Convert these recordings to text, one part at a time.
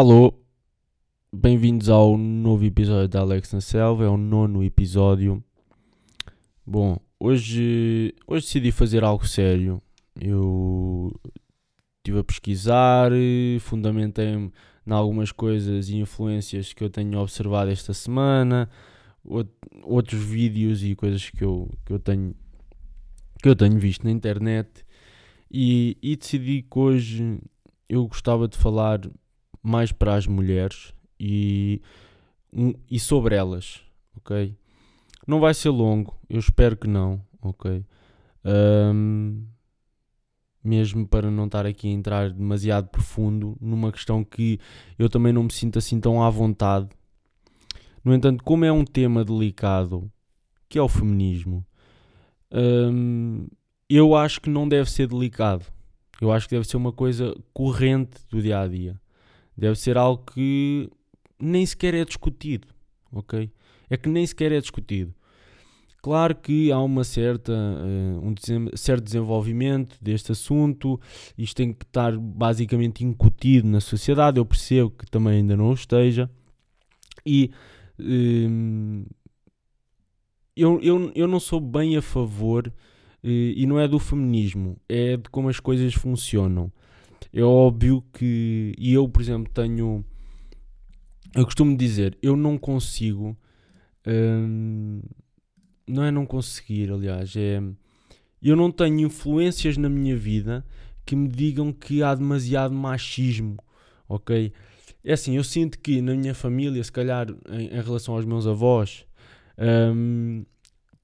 Alô, bem-vindos ao novo episódio da Alex na Selva, é o nono episódio. Bom, hoje, hoje decidi fazer algo sério. Eu estive a pesquisar, fundamentei-me em algumas coisas e influências que eu tenho observado esta semana, outros vídeos e coisas que eu, que eu, tenho, que eu tenho visto na internet e, e decidi que hoje eu gostava de falar mais para as mulheres e, um, e sobre elas, ok? Não vai ser longo, eu espero que não, ok? Um, mesmo para não estar aqui a entrar demasiado profundo numa questão que eu também não me sinto assim tão à vontade. No entanto, como é um tema delicado, que é o feminismo, um, eu acho que não deve ser delicado. Eu acho que deve ser uma coisa corrente do dia a dia. Deve ser algo que nem sequer é discutido, ok? É que nem sequer é discutido. Claro que há uma certa, uh, um certo desenvolvimento deste assunto, isto tem que estar basicamente incutido na sociedade, eu percebo que também ainda não esteja, e uh, eu, eu, eu não sou bem a favor, uh, e não é do feminismo, é de como as coisas funcionam. É óbvio que. E eu, por exemplo, tenho. Eu costumo dizer, eu não consigo. Hum, não é não conseguir, aliás, é. Eu não tenho influências na minha vida que me digam que há demasiado machismo, ok? É assim, eu sinto que na minha família, se calhar em, em relação aos meus avós, hum,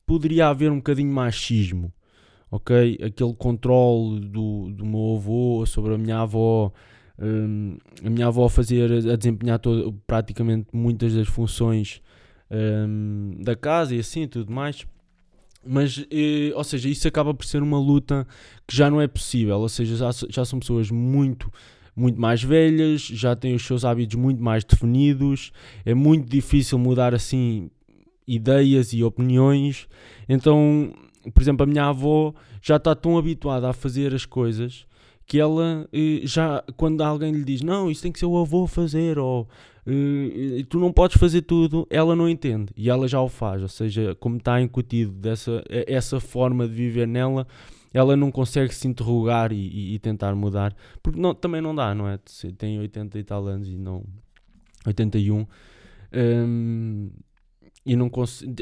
poderia haver um bocadinho machismo, ok? Aquele controle do, do meu avô sobre a minha avó, um, a minha avó fazer, a desempenhar todo, praticamente muitas das funções um, da casa e assim tudo mais. Mas, eh, ou seja, isso acaba por ser uma luta que já não é possível, ou seja, já, já são pessoas muito muito mais velhas, já têm os seus hábitos muito mais definidos, é muito difícil mudar assim ideias e opiniões. Então, por exemplo, a minha avó já está tão habituada a fazer as coisas que ela eh, já, quando alguém lhe diz não, isso tem que ser o avô fazer, ou eh, tu não podes fazer tudo, ela não entende e ela já o faz. Ou seja, como está incutido dessa essa forma de viver nela, ela não consegue se interrogar e, e, e tentar mudar, porque não, também não dá, não é? Tem 80 e tal anos e não 81. Um, e não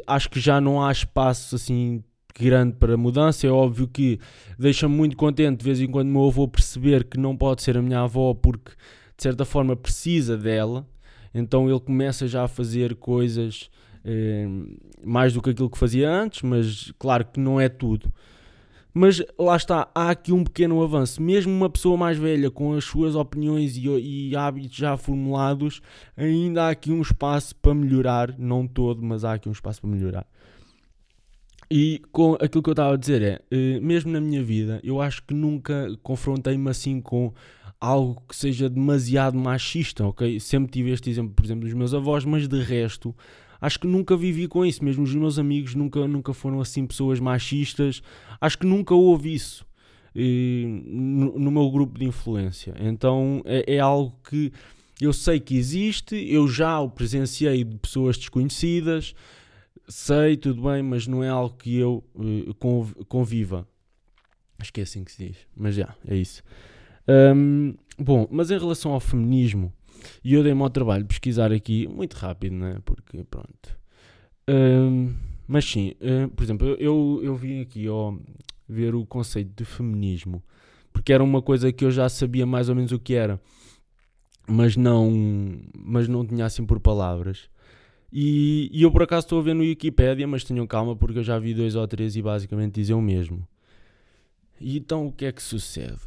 acho que já não há espaço assim grande para mudança. É óbvio que deixa-me muito contente de vez em quando o meu avô perceber que não pode ser a minha avó porque de certa forma precisa dela. Então ele começa já a fazer coisas eh, mais do que aquilo que fazia antes, mas claro que não é tudo. Mas lá está, há aqui um pequeno avanço. Mesmo uma pessoa mais velha, com as suas opiniões e, e, hábitos já formulados, ainda há aqui um espaço para melhorar. Não todo, mas há aqui um espaço para melhorar. E com aquilo que eu estava a dizer é, uh, mesmo na minha vida, eu acho que nunca confrontei-me assim com algo que seja demasiado machista, ok? Sempre tive este exemplo, por exemplo, dos meus avós, mas de resto, acho que nunca vivi com isso. Mesmo os meus amigos nunca, nunca foram assim pessoas machistas. Acho que nunca houve isso uh, no, no, meu grupo de influência. Então é, é algo que eu sei que existe, eu já o presenciei de pessoas desconhecidas sei, tudo bem, mas não é algo que eu uh, conviva. Acho que é assim que se diz, mas já, é isso. Um, bom, mas em relação ao feminismo, e eu dei-me ao trabalho de pesquisar aqui, muito rápido, né? Porque, pronto. Um, mas sim, uh, por exemplo, eu, eu, vim aqui ó, ver o conceito de feminismo, porque era uma coisa que eu já sabia mais ou menos o que era, mas não, mas não tinha assim por palavras. E, e eu por acaso estou a ver no Wikipedia, mas tenham calma porque eu já vi dois ou três e basicamente dizem o mesmo. E então o que é que sucede?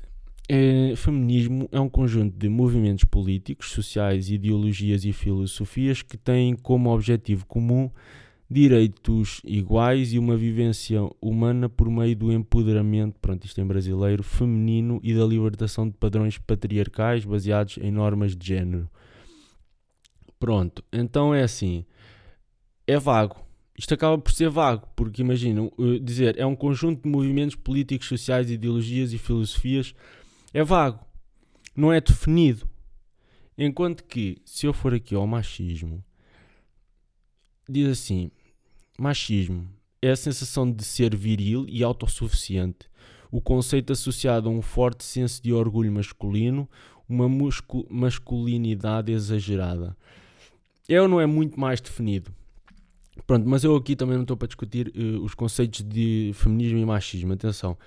É, feminismo é um conjunto de movimentos políticos, sociais, ideologias e filosofias que têm como objetivo comum direitos iguais e uma vivência humana por meio do empoderamento, pronto, isto em brasileiro, feminino e da libertação de padrões patriarcais baseados em normas de género. Pronto, então é assim é vago. Isto acaba por ser vago, porque imaginam, uh, dizer é um conjunto de movimentos políticos, sociais, ideologias e filosofias é vago, não é definido. Enquanto que, se eu for aqui ao machismo, diz assim: machismo é a sensação de ser viril e autossuficiente, o conceito associado a um forte senso de orgulho masculino, uma masculinidade exagerada. É ou não é muito mais definido? Pronto, mas eu aqui também não estou para discutir uh, os conceitos de feminismo e machismo. Atenção,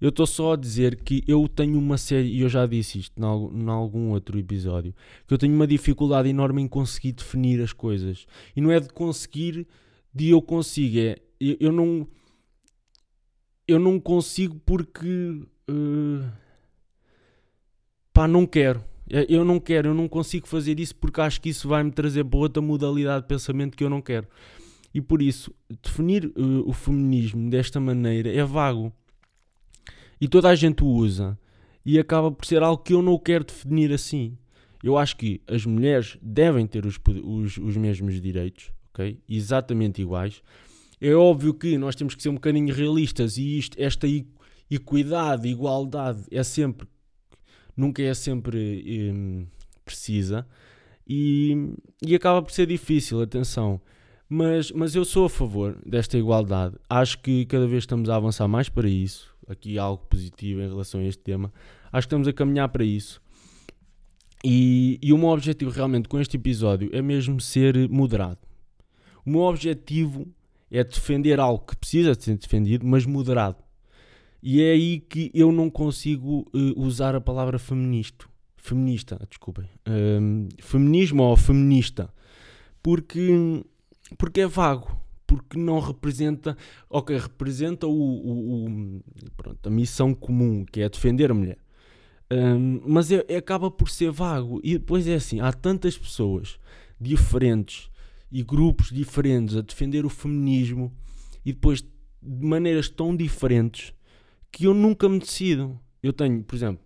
eu estou só a dizer que eu tenho uma série, e eu já disse isto em algum outro episódio, que eu tenho uma dificuldade enorme em conseguir definir as coisas. E não é de conseguir, de eu consigo, é eu, eu não. Eu não consigo porque. Uh, pá, não quero. É, eu não quero, eu não consigo fazer isso porque acho que isso vai me trazer para outra modalidade de pensamento que eu não quero. E por isso, definir uh, o feminismo desta maneira é vago. E toda a gente o usa. E acaba por ser algo que eu não quero definir assim. Eu acho que as mulheres devem ter os, os, os mesmos direitos, ok? Exatamente iguais. É óbvio que nós temos que ser um bocadinho realistas e isto, esta equidade, igualdade é sempre, nunca é sempre hum, precisa e, e acaba por ser difícil, atenção. Mas, mas eu sou a favor desta igualdade. Acho que cada vez estamos a avançar mais para isso. Aqui algo positivo em relação a este tema. Acho que estamos a caminhar para isso. E, e o meu objetivo realmente com este episódio é mesmo ser moderado. O meu objetivo é defender algo que precisa de ser defendido, mas moderado. E é aí que eu não consigo uh, usar a palavra feminista. Feminista, desculpem. Um, feminismo ou feminista. Porque porque é vago, porque não representa, ok, representa o, o, o pronto, a missão comum, que é defender a mulher. Um, mas é, é, acaba por ser vago. E depois é assim: há tantas pessoas diferentes e grupos diferentes a defender o feminismo e depois de maneiras tão diferentes que eu nunca me decido. Eu tenho, por exemplo,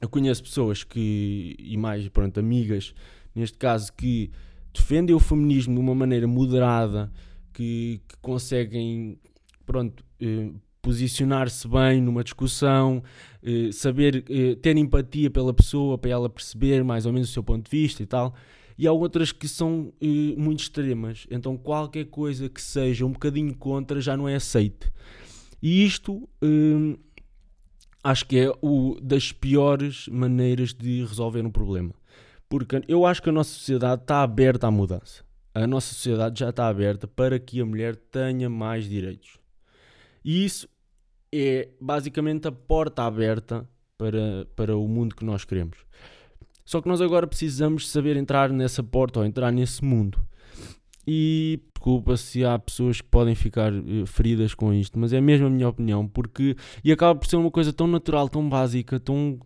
eu conheço pessoas que, e mais, pronto, amigas, neste caso, que defendem o feminismo de uma maneira moderada, que, que conseguem pronto, eh, posicionar-se bem numa discussão, eh, saber eh, ter empatia pela pessoa para ela perceber mais ou menos o seu ponto de vista e tal. E há outras que são eh, muito extremas, então qualquer coisa que seja um bocadinho contra já não é aceite. E isto eh, acho que é o das piores maneiras de resolver um problema. Porque eu acho que a nossa sociedade está aberta à mudança. A nossa sociedade já está aberta para que a mulher tenha mais direitos. E isso é basicamente a porta aberta para, para o mundo que nós queremos. Só que nós agora precisamos saber entrar nessa porta ou entrar nesse mundo. E desculpa se há pessoas que podem ficar eh, feridas com isto, mas é mesmo a minha opinião, porque e acaba por ser uma coisa tão natural, tão básica, tão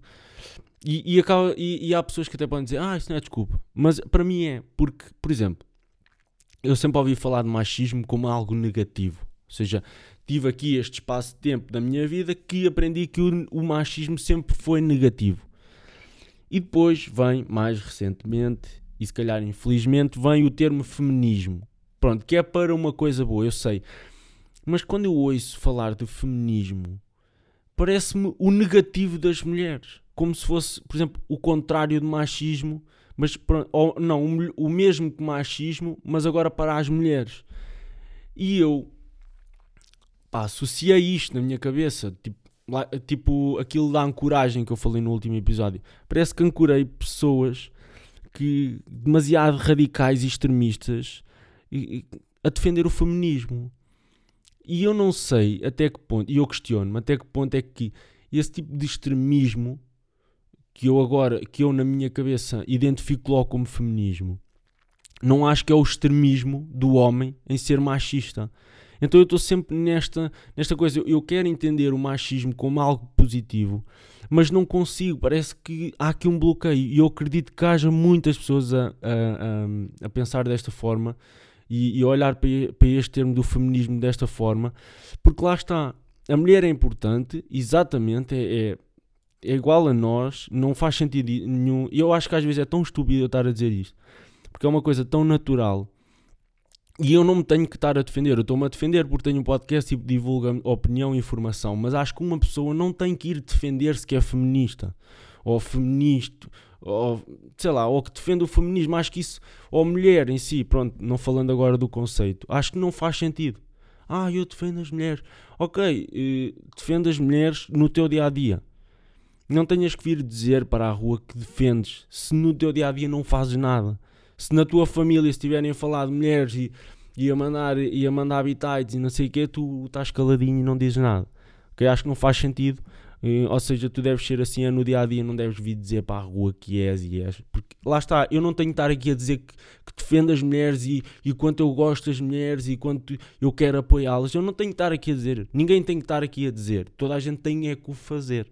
e, e, acaba, e, e, há pessoas que até podem dizer, ah, isso não é desculpa. Mas para mim é, porque, por exemplo, eu sempre ouvi falar de machismo como algo negativo. Ou seja, tive aqui este espaço de tempo da minha vida que aprendi que o, o machismo sempre foi negativo. E depois vem, mais recentemente, e se calhar infelizmente, vem o termo feminismo. Pronto, que é para uma coisa boa, eu sei. Mas quando eu ouço falar de feminismo, parece-me o negativo das mulheres como se fosse, por exemplo, o contrário de machismo, mas ou, não, o, o mesmo que machismo, mas agora para as mulheres. E eu pá, associei isto na minha cabeça, tipo, lá, tipo aquilo da ancoragem que eu falei no último episódio. Parece que ancorei pessoas que demasiado radicais e extremistas e, e, a defender o feminismo. E eu não sei até que ponto, e eu questiono-me até que ponto é que esse tipo de extremismo que eu agora, que eu na minha cabeça identifico logo como feminismo, não acho que é o extremismo do homem em ser machista. Então eu estou sempre nesta, nesta coisa. Eu quero entender o machismo como algo positivo, mas não consigo. Parece que há aqui um bloqueio. E eu acredito que haja muitas pessoas a, a, a, pensar desta forma e, e olhar para, para este termo do feminismo desta forma, porque lá está. A mulher é importante, exatamente, é, é é igual a nós, não faz sentido nenhum. E eu acho que às vezes é tão estúpido eu estar a dizer isto, porque é uma coisa tão natural. E eu não me tenho que estar a defender, eu estou-me a defender porque tenho um podcast e divulga opinião e informação, mas acho que uma pessoa não tem que ir defender-se que é feminista. ou feminista, ou sei lá, ou que defende o feminismo, acho que isso, ou mulher em si, pronto, não falando agora do conceito, acho que não faz sentido. Ah, eu defendo as mulheres. Ok, eh, defende as mulheres no teu dia a dia. Não tenhas que vir dizer para a rua que defendes se no teu dia a dia não fazes nada. Se na tua família estiverem a falar de mulheres e, e, a, mandar, e a mandar habitats e não sei o quê, tu estás caladinho e não dizes nada. Ok, acho que não faz sentido eh, ou seja, tu deves ser assim é no dia a dia, não deves vir dizer para a rua que és e és. Porque lá está, eu não tenho que estar aqui a dizer que, que defendo as mulheres e, e quanto eu gosto das mulheres e quanto eu quero apoiá-las. Eu não tenho que estar aqui a dizer, ninguém tem que estar aqui a dizer. Toda a gente tem é que o fazer.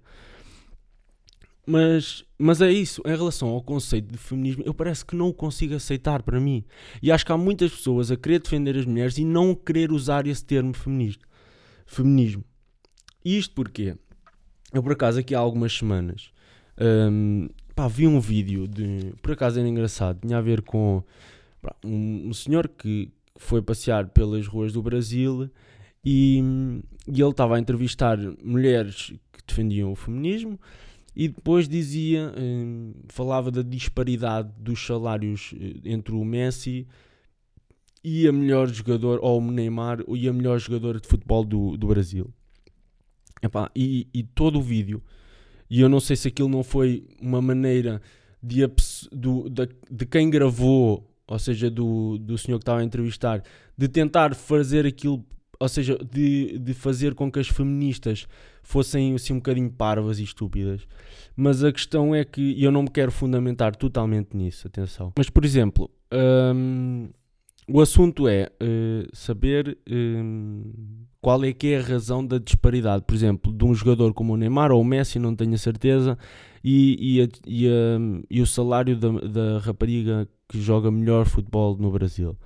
Mas, mas é isso, em relação ao conceito de feminismo, eu parece que não o consigo aceitar para mim. E acho que há muitas pessoas a querer defender as mulheres e não querer usar esse termo feminismo. feminismo. Isto porquê? Eu, por acaso, aqui há algumas semanas, um, pá, vi um vídeo de. Por acaso era engraçado, tinha a ver com um, um, senhor que foi passear pelas ruas do Brasil e, e ele estava a entrevistar mulheres que defendiam o feminismo e depois dizia, um, falava da disparidade dos salários eh, entre o Messi e a melhor jogador, ou o Neymar, e a melhor jogadora de futebol do, do Brasil. Epá, e, e todo o vídeo, e eu não sei se aquilo não foi uma maneira de, do, de, de quem gravou, ou seja, do, do senhor que estava a entrevistar, de tentar fazer aquilo, ou seja, de, de fazer com que as feministas fossem assim um bocadinho parvas e estúpidas. Mas a questão é que eu não me quero fundamentar totalmente nisso, atenção. Mas, por exemplo, hum, o assunto é uh, saber uh, qual é que é a razão da disparidade, por exemplo, de um jogador como o Neymar ou o Messi, não tenho a certeza, e, e, a, e, a, e o salário da, da, rapariga que joga melhor futebol no Brasil.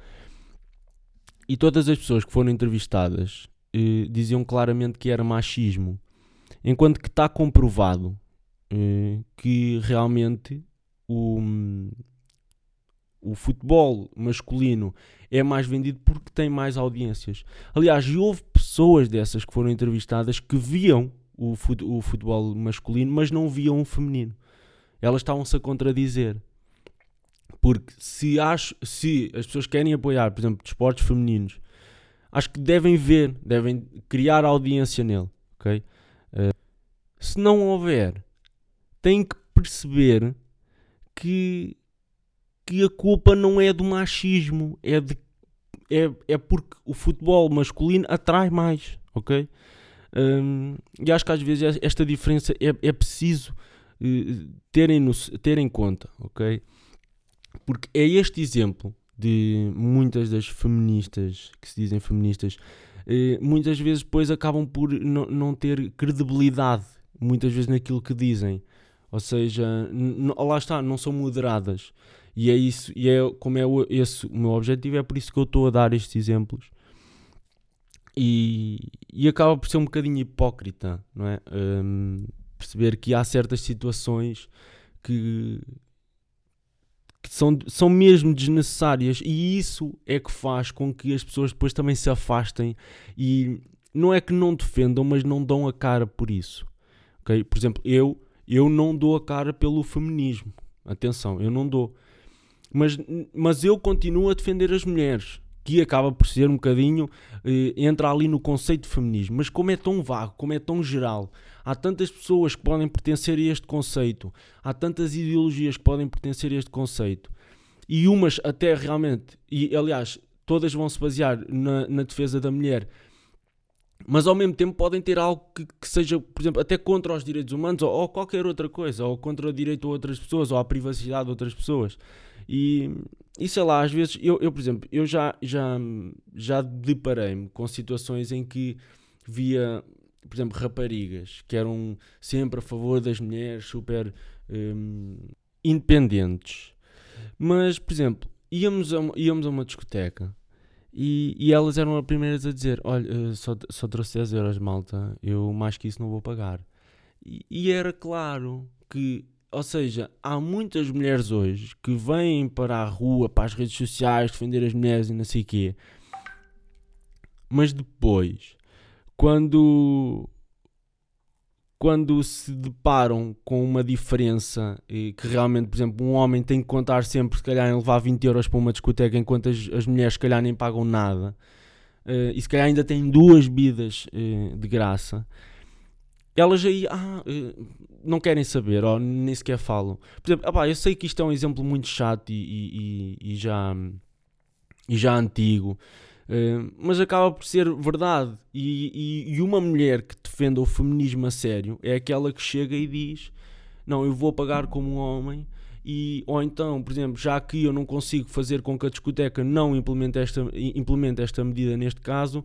E todas as pessoas que foram entrevistadas uh, diziam claramente que era machismo, enquanto que está comprovado que realmente o o futebol masculino é mais vendido porque tem mais audiências. Aliás, houve pessoas dessas que foram entrevistadas que viam o, futebol masculino, mas não viam o feminino. Elas estavam-se a contradizer. Porque se, acho, se as pessoas querem apoiar, por exemplo, desportos femininos, acho que devem ver, devem criar audiência nele. Okay? Uh, se não houver, têm que perceber que que a culpa não é do machismo, é, de, é, é porque o futebol masculino atrai mais, ok? Um, e acho que às vezes esta diferença é, é preciso uh, terem, no, ter em conta, ok? Porque é este exemplo de muitas das feministas que se dizem feministas, uh, muitas vezes depois acabam por não ter credibilidade, muitas vezes naquilo que dizem. Ou seja, lá está, não são moderadas. E é isso, e é como é esse o meu objetivo, é por isso que eu estou a dar estes exemplos. E, e acaba por ser um bocadinho hipócrita, não é? Um, perceber que há certas situações que, que são, são mesmo desnecessárias e isso é que faz com que as pessoas depois também se afastem e não é que não defendam, mas não dão a cara por isso. Okay? Por exemplo, eu, eu não dou a cara pelo feminismo. Atenção, eu não dou. Mas, mas eu continuo a defender as mulheres, que acaba por ser um bocadinho, eh, entra ali no conceito de feminismo. Mas como é tão vago, como é tão geral, há tantas pessoas que podem pertencer a este conceito, há tantas ideologias que podem pertencer a este conceito, e umas até realmente, e aliás, todas vão se basear na, na defesa da mulher, mas ao mesmo tempo podem ter algo que, que, seja, por exemplo, até contra os direitos humanos ou, ou, qualquer outra coisa, ou contra o direito a outras pessoas, ou a privacidade de outras pessoas. E, e sei lá, às vezes, eu, eu por exemplo, eu já, já, já deparei-me com situações em que via, por exemplo, raparigas que eram sempre a favor das mulheres, super um, independentes. Mas, por exemplo, íamos a, íamos a uma discoteca e, e elas eram as primeiras a dizer: Olha, eh, só, só trouxe 10 euros, malta, eu mais que isso não vou pagar. E, e era claro que ou seja, há muitas mulheres hoje que vêm para a rua, para as redes sociais, defender as mulheres e não sei o quê. Mas depois, quando, quando se deparam com uma diferença que realmente, por exemplo, um homem tem que contar sempre, se calhar, em levar 20 euros para uma discoteca, enquanto as, as mulheres, se calhar, nem pagam nada, uh, e se calhar ainda têm duas bebidas uh, de graça, elas aí ah, uh, não querem saber, ou nem sequer falam. Por exemplo, eu sei que isto é um exemplo muito chato e, e, e, já, e já antigo, Uh, mas acaba por ser verdade. E, e, e, uma mulher que defenda o feminismo a sério é aquela que chega e diz: Não, eu vou pagar como um homem. E, ou então, por exemplo, já que eu não consigo fazer com que a discoteca não implemente esta, implemente esta medida neste caso,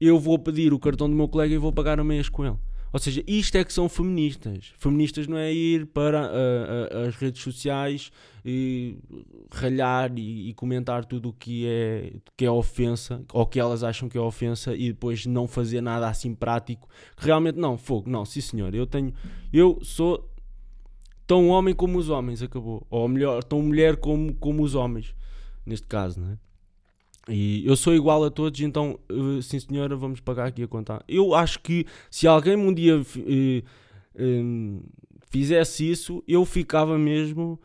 eu vou pedir o cartão do meu colega e vou pagar a meias com ele. Ou seja, isto é que são feministas. Feministas não é ir para uh, uh, as redes sociais e ralhar e, e, comentar tudo o que é, que é ofensa, ou que elas acham que é ofensa, e depois não fazer nada assim prático. Realmente não, fogo, não, sim senhor, eu tenho. Eu sou tão homem como os homens, acabou. Ou melhor, tão mulher como, como os homens, neste caso, não é? E eu sou igual a todos, então, uh, sim senhora, vamos pagar aqui a conta. Eu acho que se alguém um dia uh, uh, fizesse isso, eu ficava mesmo.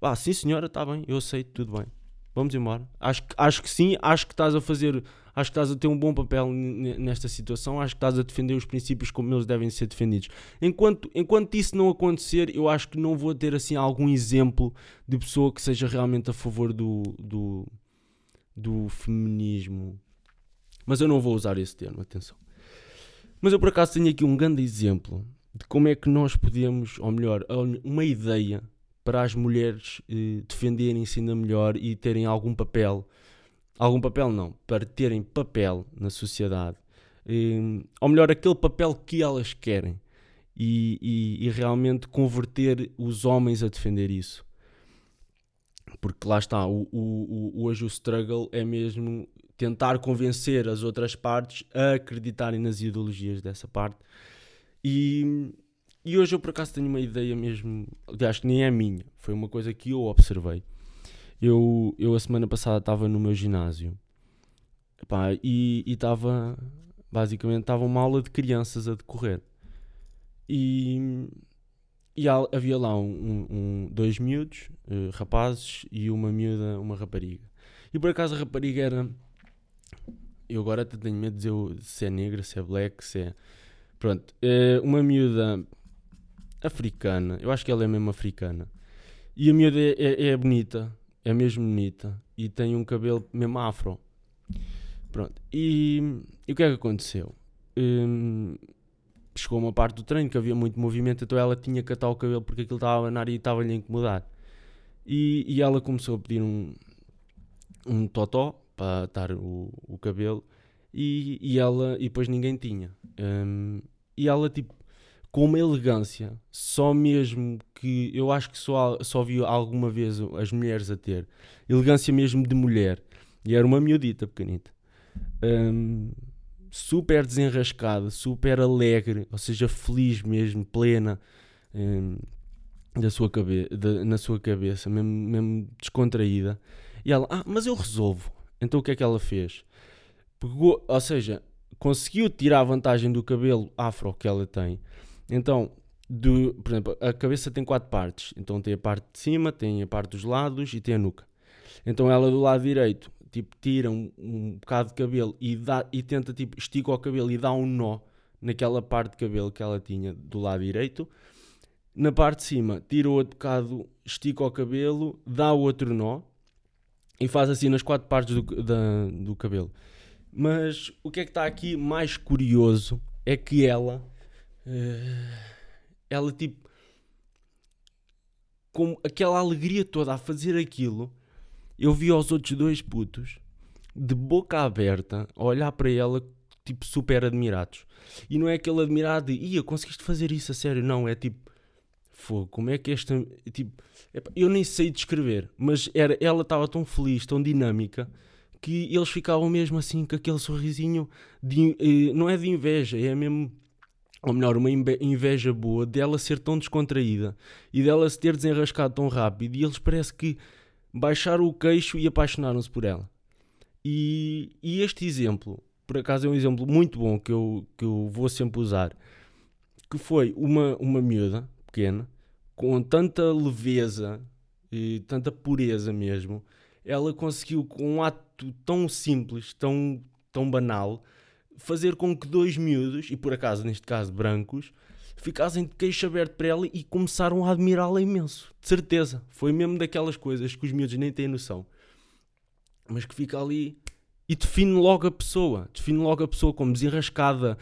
Ah, sim senhora, está bem, eu aceito, tudo bem. Vamos embora. Acho, acho que sim, acho que estás a fazer. Acho que estás a ter um bom papel nesta situação. Acho que estás a defender os princípios como eles devem ser defendidos. Enquanto, enquanto isso não acontecer, eu acho que não vou ter assim algum exemplo de pessoa que seja realmente a favor do, do do feminismo. Mas eu não vou usar esse termo, atenção. Mas eu por acaso tenho aqui um grande exemplo de como é que nós podemos, ou melhor, uma ideia para as mulheres eh, defenderem-se ainda melhor e terem algum papel. Algum papel não, para terem papel na sociedade. Eh, ou melhor, aquele papel que elas querem. E, e, e realmente converter os homens a defender isso porque lá está, o, o, o, hoje o struggle é mesmo tentar convencer as outras partes a acreditarem nas ideologias dessa parte. E, e hoje eu por acaso tenho uma ideia mesmo, aliás, que nem é minha, foi uma coisa que eu observei. Eu, eu a semana passada estava no meu ginásio epá, e estava, basicamente, estava uma aula de crianças a decorrer. E e havia lá um, um dois miúdos, uh, rapazes, e uma miúda, uma rapariga. E por acaso a rapariga era. Eu agora até tenho medo de dizer se é negra, se é black, se é. Pronto, uh, uma miúda africana, eu acho que ela é mesmo africana. E a miúda é, é, é bonita, é mesmo bonita, e tem um cabelo mesmo afro. Pronto, e, e o que é que aconteceu? Um, chegou uma parte do treino que havia muito movimento, então ela tinha que atar o cabelo porque aquilo estava a abanar e estava-lhe a incomodar. E, e ela começou a pedir um, um totó para atar o, o cabelo e, e ela e depois ninguém tinha. Um, e ela tipo com uma elegância, só mesmo que eu acho que só, só vi alguma vez as mulheres a ter, elegância mesmo de mulher, e era uma miudita pequenita. Um, super desenrascada, super alegre, ou seja, feliz mesmo, plena hum, da sua cabe na sua cabeça, mesmo, mesmo, descontraída. E ela, ah, mas eu resolvo. Então o que é que ela fez? Pegou, ou seja, conseguiu tirar vantagem do cabelo afro que ela tem. Então, do, por exemplo, a cabeça tem quatro partes. Então tem a parte de cima, tem a parte dos lados e tem a nuca. Então ela do lado direito tipo, tira um, um bocado de cabelo e, dá, e tenta, tipo, estica o cabelo e dá um nó naquela parte de cabelo que ela tinha do lado direito. Na parte de cima, tira outro bocado, estica o cabelo, dá outro nó e faz assim nas quatro partes do, da, do cabelo. Mas o que é que está aqui mais curioso é que ela, uh, ela tipo, com aquela alegria toda a fazer aquilo, eu vi os outros dois putos de boca aberta a olhar para ela, tipo, super admirados. E não é aquele admirado de, ia, conseguiste fazer isso a sério? Não, é tipo, fogo, como é que esta. Tipo, eu nem sei descrever, mas era, ela estava tão feliz, tão dinâmica, que eles ficavam mesmo assim com aquele sorrisinho, de, eh, não é de inveja, é mesmo ou melhor, uma inveja boa dela ser tão descontraída e dela se ter desenrascado tão rápido e eles parece que baixaram o queixo e apaixonaram-se por ela. E, e, este exemplo, por acaso é um exemplo muito bom que eu, que eu vou sempre usar, que foi uma, uma miúda pequena, com tanta leveza e tanta pureza mesmo, ela conseguiu, com um ato tão simples, tão, tão banal, fazer com que dois miúdos, e por acaso, neste caso, brancos, ficassem de queixo aberto para ela e começaram a admirá-la imenso. De certeza. Foi mesmo daquelas coisas que os miúdos nem têm noção. Mas que fica ali e define logo a pessoa. Define logo a pessoa como desenrascada,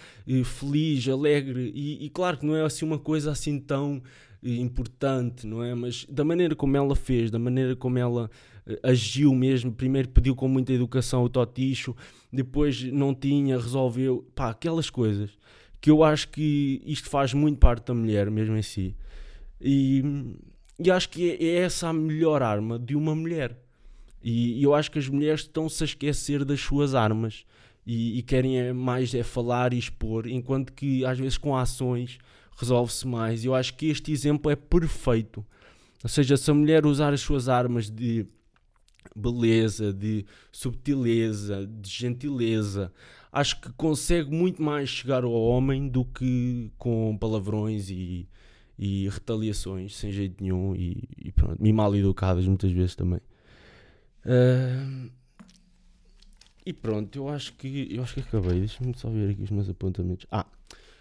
feliz, alegre. E, e claro que não é assim uma coisa assim tão importante, não é? Mas da maneira como ela fez, da maneira como ela uh, agiu mesmo, primeiro pediu com muita educação o toticho, depois não tinha, resolveu, pá, aquelas coisas que eu acho que isto faz muito parte da mulher mesmo em si. E, e acho que é, é essa a melhor arma de uma mulher. E, e eu acho que as mulheres estão-se a esquecer das suas armas e, e querem é mais é falar e expor, enquanto que às vezes com ações resolve-se mais. Eu acho que este exemplo é perfeito. Ou seja, se a mulher usar as suas armas de beleza, de subtileza, de gentileza, acho que consegue muito mais chegar ao homem do que com palavrões e, e retaliações sem jeito nenhum e, e pronto, e mal educadas muitas vezes também. Uh, e pronto, eu acho que eu acho que acabei. Deixa-me só ver aqui os meus apontamentos. Ah,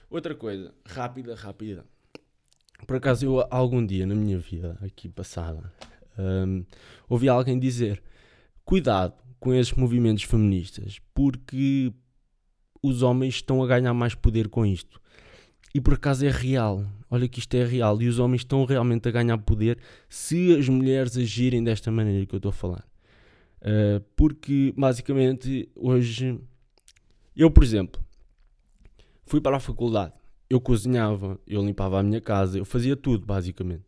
Outra coisa, rápida, rápida. Por acaso, eu algum dia na minha vida, aqui passada, um, ouvi alguém dizer: cuidado com esses movimentos feministas, porque os homens estão a ganhar mais poder com isto. E por acaso é real. Olha que isto é real. E os homens estão realmente a ganhar poder se as mulheres agirem desta maneira que eu estou a falar. Uh, porque basicamente hoje, eu por exemplo, Fui para a faculdade, eu cozinhava, eu limpava a minha casa, eu fazia tudo, basicamente.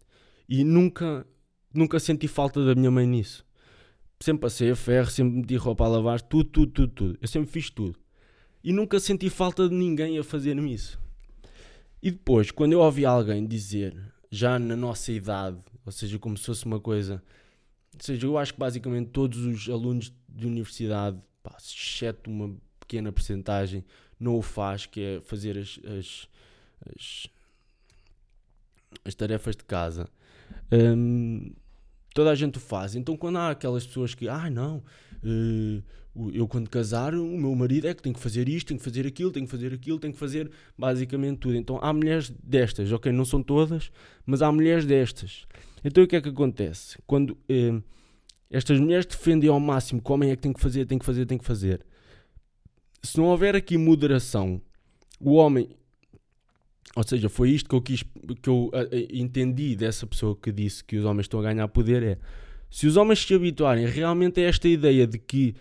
E nunca, nunca senti falta da minha mãe nisso. Sempre passei a ferro, sempre meti roupa a lavar, tudo, tudo, tudo, tudo. Eu sempre fiz tudo. E nunca senti falta de ninguém a fazer-me isso. E depois, quando eu ouvi alguém dizer, já na nossa idade, ou seja, como se fosse uma coisa. Ou seja, eu acho que basicamente todos os alunos de universidade, pá, exceto uma pequena porcentagem, não o faz, que é fazer as, as, as, as tarefas de casa. Um, toda a gente o faz. Então, quando há aquelas pessoas que, ah, não, uh, eu quando casar, o meu marido é que tem que fazer isto, tem que fazer aquilo, tem que fazer aquilo, tem que fazer basicamente tudo. Então, há mulheres destas, ok, não são todas, mas há mulheres destas. Então, o que é que acontece? Quando uh, estas mulheres defendem ao máximo que o homem é que tem que fazer, tem que fazer, tem que fazer, se não houver aqui moderação, o homem. Ou seja, foi isto que eu quis, que eu uh, entendi dessa pessoa que disse que os homens estão a ganhar poder é se os homens se habituarem realmente a esta ideia de que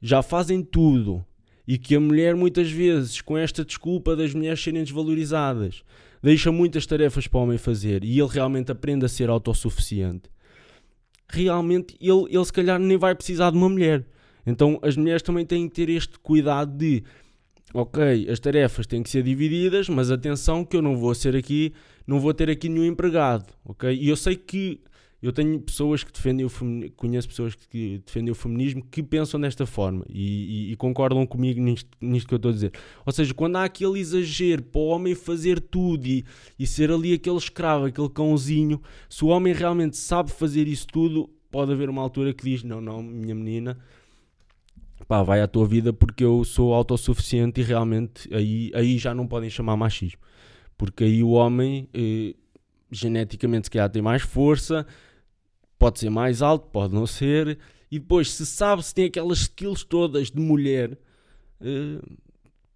já fazem tudo e que a mulher muitas vezes com esta desculpa das mulheres serem desvalorizadas deixa muitas tarefas para o homem fazer e ele realmente aprende a ser autossuficiente realmente ele, ele se calhar nem vai precisar de uma mulher então as mulheres também têm que ter este cuidado de ok, as tarefas têm que ser divididas, mas atenção que eu não vou ser aqui, não vou ter aqui nenhum empregado, ok? E eu sei que eu tenho pessoas que defendem o feminismo, conheço pessoas que defendem o feminismo que pensam desta forma e, e, e concordam comigo nisto, nisto, que eu estou a dizer. Ou seja, quando há aquele exagero para o homem fazer tudo e, e ser ali aquele escravo, aquele cãozinho, se o homem realmente sabe fazer isso tudo, pode haver uma altura que diz: Não, não, minha menina, pá, vai à tua vida porque eu sou autossuficiente e realmente aí, aí já não podem chamar machismo. Porque aí o homem, eh, geneticamente, se calhar tem mais força, pode ser mais alto, pode não ser, e depois, se sabe se tem aquelas skills todas de mulher, eh,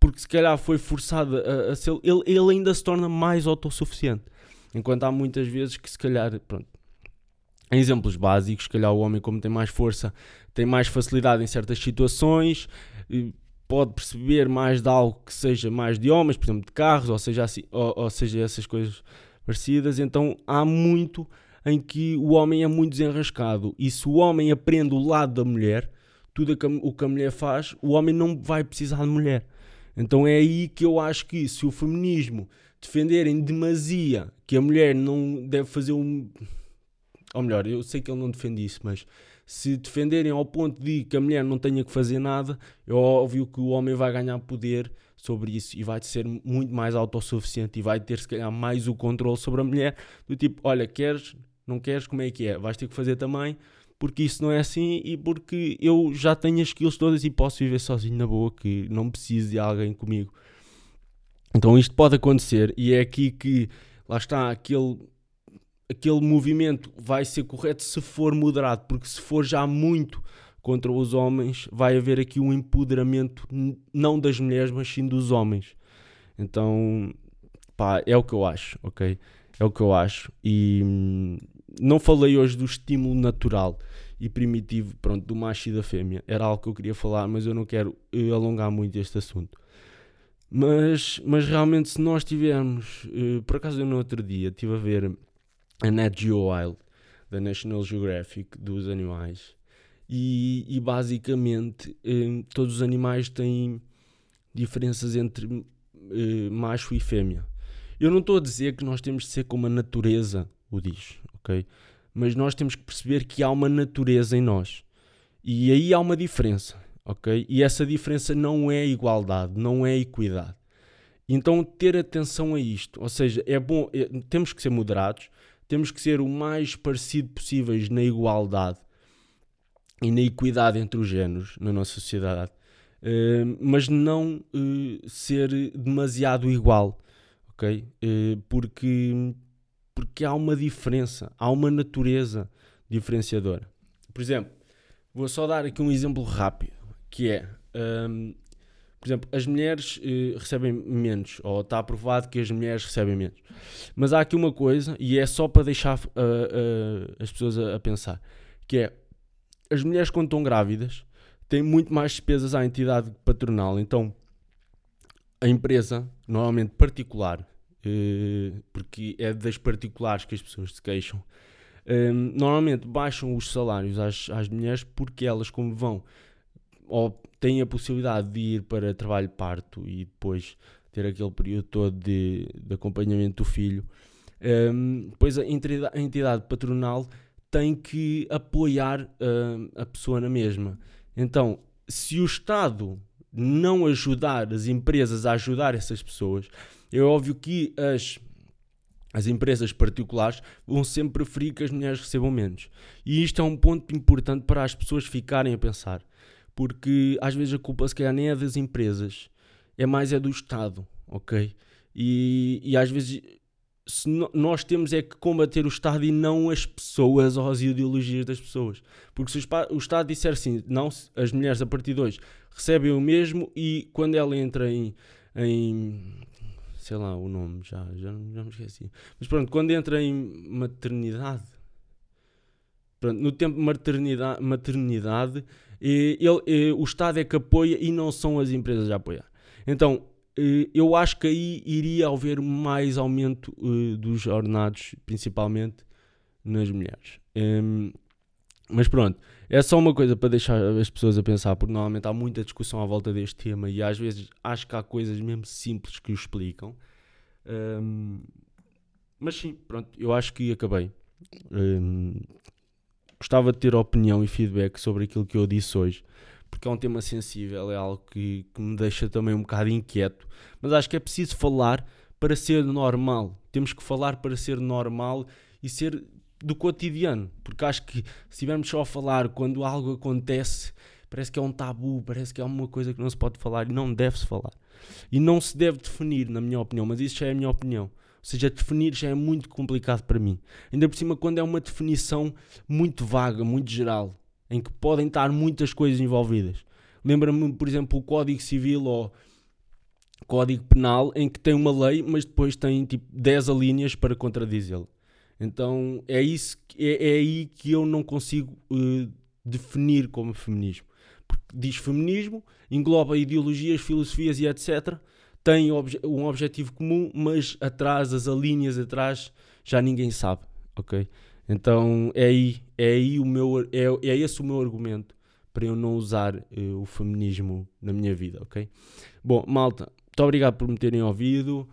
porque se calhar foi forçado a, a ser, ele, ele ainda se torna mais autossuficiente. Enquanto há muitas vezes que se calhar, pronto, em exemplos básicos, se calhar o homem, como tem mais força, tem mais facilidade em certas situações, pode perceber mais de algo que seja mais de homens, por exemplo, de carros, ou seja, assim, ou, ou seja essas coisas parecidas. Então há muito em que o homem é muito desenrascado. E se o homem aprende o lado da mulher, tudo o que a mulher faz, o homem não vai precisar de mulher. Então é aí que eu acho que se o feminismo defenderem demasia que a mulher não deve fazer um ou melhor, eu sei que ele não defende isso, mas se defenderem ao ponto de que a mulher não tenha que fazer nada, é óbvio que o homem vai ganhar poder sobre isso e vai ser muito mais autossuficiente e vai ter se calhar mais o controle sobre a mulher do tipo, olha, queres, não queres, como é que é? Vais ter que fazer também, porque isso não é assim e porque eu já tenho as skills todas e posso viver sozinho na boa, que não preciso de alguém comigo. Então isto pode acontecer e é aqui que lá está aquele aquele movimento vai ser correto se for moderado, porque se for já muito contra os homens, vai haver aqui um empoderamento não das mulheres, mas sim dos homens. Então, pá, é o que eu acho, ok? É o que eu acho. E hum, não falei hoje do estímulo natural e primitivo, pronto, do macho e da fêmea. Era algo que eu queria falar, mas eu não quero uh, alongar muito este assunto. Mas, mas realmente, se nós tivermos, uh, por acaso eu no outro dia estive a ver a Net Geo Wild da National Geographic dos animais e, e basicamente uh, todos os animais têm diferenças entre macho e fêmea. Eu não estou a dizer que nós temos de ser como a natureza o diz, ok? Mas nós temos que perceber que há uma natureza em nós. E aí há uma diferença, ok? E essa diferença não é igualdade, não é equidade. Então ter atenção a isto, ou seja, é bom, é, temos que ser moderados, temos que ser o mais parecido possíveis na igualdade e na equidade entre os géneros na nossa sociedade, uh, mas não uh, ser demasiado igual, ok? Uh, porque porque há uma diferença, há uma natureza diferenciadora. Por exemplo, vou só dar aqui um exemplo rápido, que é, um, por exemplo, as mulheres uh, recebem menos, ou está aprovado que as mulheres recebem menos. Mas há aqui uma coisa, e é só para deixar uh, uh, as pessoas a, a, pensar, que é, as mulheres quando estão grávidas têm muito mais despesas à entidade patronal, então a empresa, normalmente particular, porque é das particulares que as pessoas se queixam. Ehm, normalmente baixam os salários às, às mulheres porque elas, como vão ou têm a possibilidade de ir para trabalho parto e depois ter aquele período todo de, de acompanhamento do filho, um, ehm, depois a entidade, a patronal tem que apoiar uh, a pessoa na mesma. Então, se o Estado não ajudar as empresas a ajudar essas pessoas, é óbvio que as, as empresas particulares vão sempre preferir que as mulheres recebam menos. E isto é um ponto importante para as pessoas ficarem a pensar. Porque às vezes a culpa se calhar nem é das empresas, é mais é do Estado, ok? E, e às vezes se no, nós temos é que combater o Estado e não as pessoas ou as ideologias das pessoas. Porque se o, o Estado disser assim, não, as mulheres a partir de hoje recebem o mesmo e quando ela entra em, em sei lá o nome, já, já, já me esqueci. Mas pronto, quando entra em maternidade, pronto, no tempo de maternidade, maternidade ele, o Estado é que apoia e não são as empresas a apoiar. Então, eu acho que aí iria haver mais aumento dos ordenados, principalmente nas mulheres. Um, mas pronto, é só uma coisa para deixar as pessoas a pensar, porque normalmente há muita discussão à volta deste tema e às vezes acho que há coisas mesmo simples que o explicam. Um, mas sim, pronto, eu acho que acabei. Um, gostava de ter opinião e feedback sobre aquilo que eu disse hoje, porque é um tema sensível, é algo que, que me deixa também um bocado inquieto. Mas acho que é preciso falar para ser normal. Temos que falar para ser normal e ser do cotidiano, porque acho que se estivermos só a falar quando algo acontece, parece que é um tabu, parece que é uma coisa que não se pode falar e não deve-se falar. E não se deve definir, na minha opinião, mas isso já é a minha opinião. Ou seja, definir já é muito complicado para mim. Ainda por cima, quando é uma definição muito vaga, muito geral, em que podem estar muitas coisas envolvidas. Lembra-me, por exemplo, o Código Civil ou Código Penal, em que tem uma lei, mas depois tem tipo 10 alíneas para contradizê-la. Então é, isso, é, é aí que eu não consigo uh, definir como feminismo. Porque diz feminismo, engloba ideologias, filosofias e etc. Tem obje um objetivo comum, mas atrás, as alíneas atrás, já ninguém sabe. Ok? Então é aí, é aí o meu, é, é esse o meu argumento para eu não usar uh, o feminismo na minha vida, ok? Bom, malta, muito obrigado por me terem ouvido.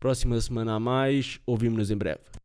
Próxima semana a mais, ouvimos-nos em breve.